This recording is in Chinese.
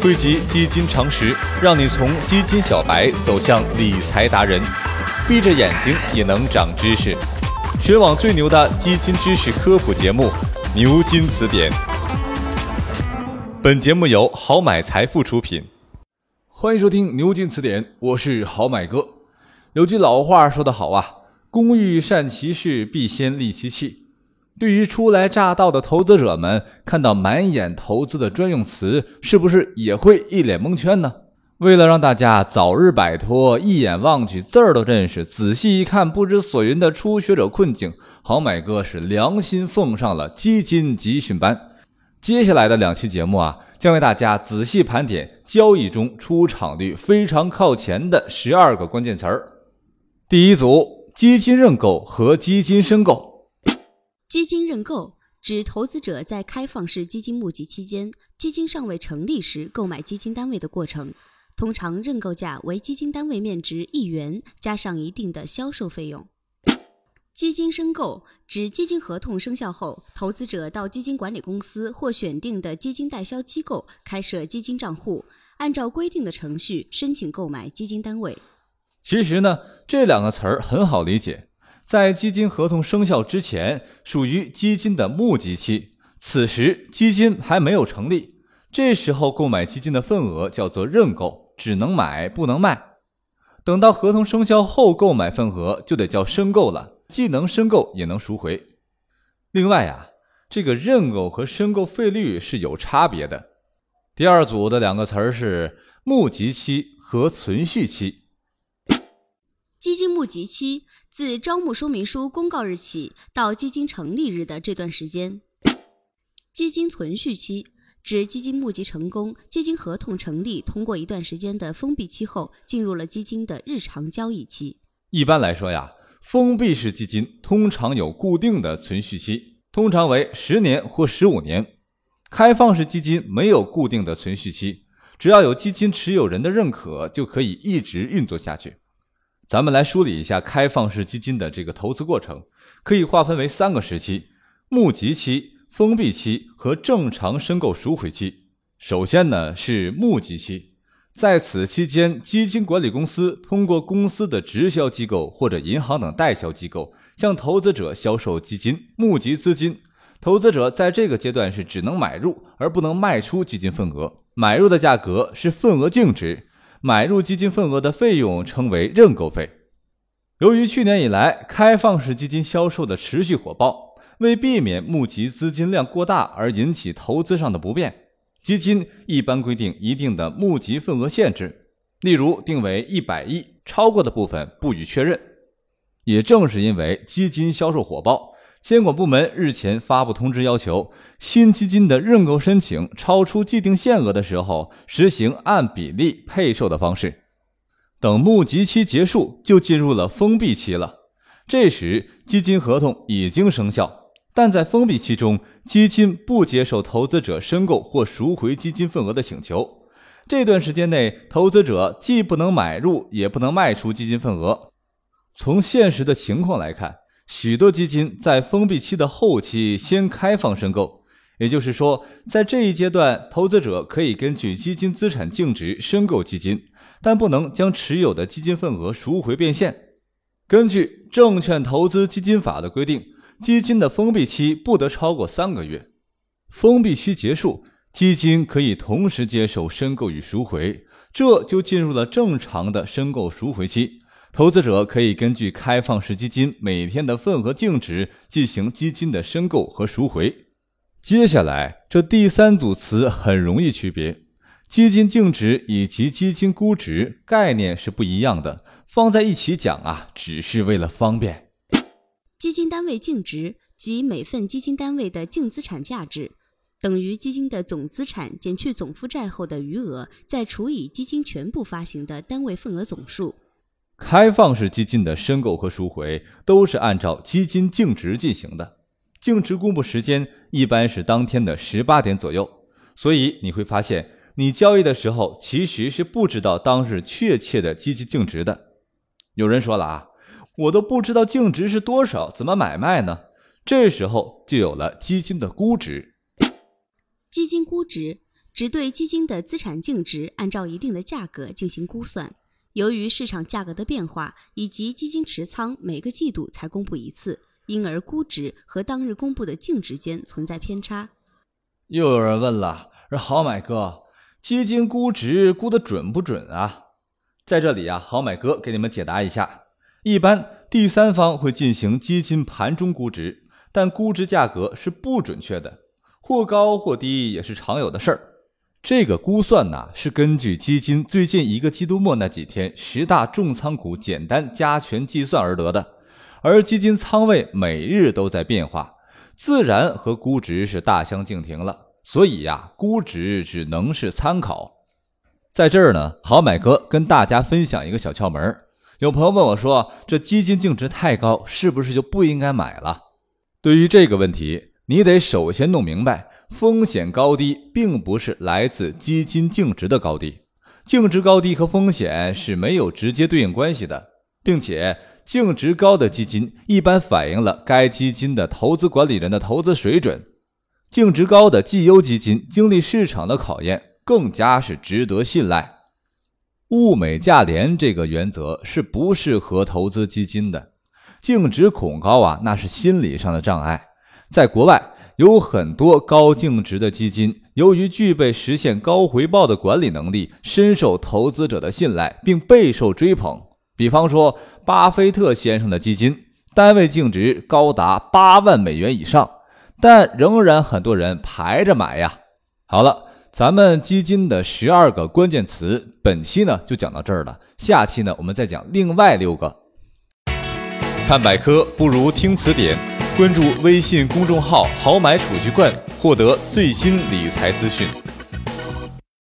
汇集基金常识，让你从基金小白走向理财达人。闭着眼睛也能长知识，全网最牛的基金知识科普节目《牛津词典》。本节目由好买财富出品。欢迎收听《牛津词典》，我是好买哥。有句老话说得好啊，“工欲善其事，必先利其器。”对于初来乍到的投资者们，看到满眼投资的专用词，是不是也会一脸蒙圈呢？为了让大家早日摆脱一眼望去字儿都认识、仔细一看不知所云的初学者困境，好买哥是良心奉上了基金集训班。接下来的两期节目啊，将为大家仔细盘点交易中出场率非常靠前的十二个关键词儿。第一组，基金认购和基金申购。基金认购指投资者在开放式基金募集期间，基金尚未成立时购买基金单位的过程。通常认购价为基金单位面值一元加上一定的销售费用。基金申购指基金合同生效后，投资者到基金管理公司或选定的基金代销机构开设基金账户，按照规定的程序申请购买基金单位。其实呢，这两个词儿很好理解。在基金合同生效之前，属于基金的募集期，此时基金还没有成立，这时候购买基金的份额叫做认购，只能买不能卖。等到合同生效后购买份额就得叫申购了，既能申购也能赎回。另外呀，这个认购和申购费率是有差别的。第二组的两个词儿是募集期和存续期。基金募集期。自招募说明书公告日起到基金成立日的这段时间，基金存续期指基金募集成功、基金合同成立，通过一段时间的封闭期后，进入了基金的日常交易期。一般来说呀，封闭式基金通常有固定的存续期，通常为十年或十五年；开放式基金没有固定的存续期，只要有基金持有人的认可，就可以一直运作下去。咱们来梳理一下开放式基金的这个投资过程，可以划分为三个时期：募集期、封闭期和正常申购赎回期。首先呢是募集期，在此期间，基金管理公司通过公司的直销机构或者银行等代销机构向投资者销售基金，募集资金。投资者在这个阶段是只能买入而不能卖出基金份额，买入的价格是份额净值。买入基金份额的费用称为认购费。由于去年以来开放式基金销售的持续火爆，为避免募集资金量过大而引起投资上的不便，基金一般规定一定的募集份额限制，例如定为一百亿，超过的部分不予确认。也正是因为基金销售火爆。监管部门日前发布通知，要求新基金的认购申请超出既定限额的时候，实行按比例配售的方式。等募集期结束，就进入了封闭期了。这时，基金合同已经生效，但在封闭期中，基金不接受投资者申购或赎回基金份额的请求。这段时间内，投资者既不能买入，也不能卖出基金份额。从现实的情况来看，许多基金在封闭期的后期先开放申购，也就是说，在这一阶段，投资者可以根据基金资产净值申购基金，但不能将持有的基金份额赎回变现。根据《证券投资基金法》的规定，基金的封闭期不得超过三个月。封闭期结束，基金可以同时接受申购与赎回，这就进入了正常的申购赎回期。投资者可以根据开放式基金每天的份额净值进行基金的申购和赎回。接下来，这第三组词很容易区别，基金净值以及基金估值概念是不一样的，放在一起讲啊，只是为了方便。基金单位净值即每份基金单位的净资产价值，等于基金的总资产减去总负债后的余额，再除以基金全部发行的单位份额总数。开放式基金的申购和赎回都是按照基金净值进行的，净值公布时间一般是当天的十八点左右，所以你会发现，你交易的时候其实是不知道当日确切的基金净值的。有人说了啊，我都不知道净值是多少，怎么买卖呢？这时候就有了基金的估值。基金估值。只对基金的资产净值按照一定的价格进行估算。由于市场价格的变化以及基金持仓每个季度才公布一次，因而估值和当日公布的净值间存在偏差。又有人问了，说好买哥，基金估值估的准不准啊？在这里啊，好买哥给你们解答一下。一般第三方会进行基金盘中估值，但估值价格是不准确的，或高或低也是常有的事儿。这个估算呢，是根据基金最近一个季度末那几天十大重仓股简单加权计算而得的，而基金仓位每日都在变化，自然和估值是大相径庭了。所以呀，估值只能是参考。在这儿呢，好买哥跟大家分享一个小窍门。有朋友问我说：“这基金净值太高，是不是就不应该买了？”对于这个问题，你得首先弄明白。风险高低并不是来自基金净值的高低，净值高低和风险是没有直接对应关系的，并且净值高的基金一般反映了该基金的投资管理人的投资水准。净值高的绩优基金经历市场的考验，更加是值得信赖。物美价廉这个原则是不适合投资基金的，净值恐高啊，那是心理上的障碍。在国外。有很多高净值的基金，由于具备实现高回报的管理能力，深受投资者的信赖，并备受追捧。比方说，巴菲特先生的基金，单位净值高达八万美元以上，但仍然很多人排着买呀。好了，咱们基金的十二个关键词，本期呢就讲到这儿了。下期呢，我们再讲另外六个。看百科不如听词典。关注微信公众号“好买储蓄罐”，获得最新理财资讯。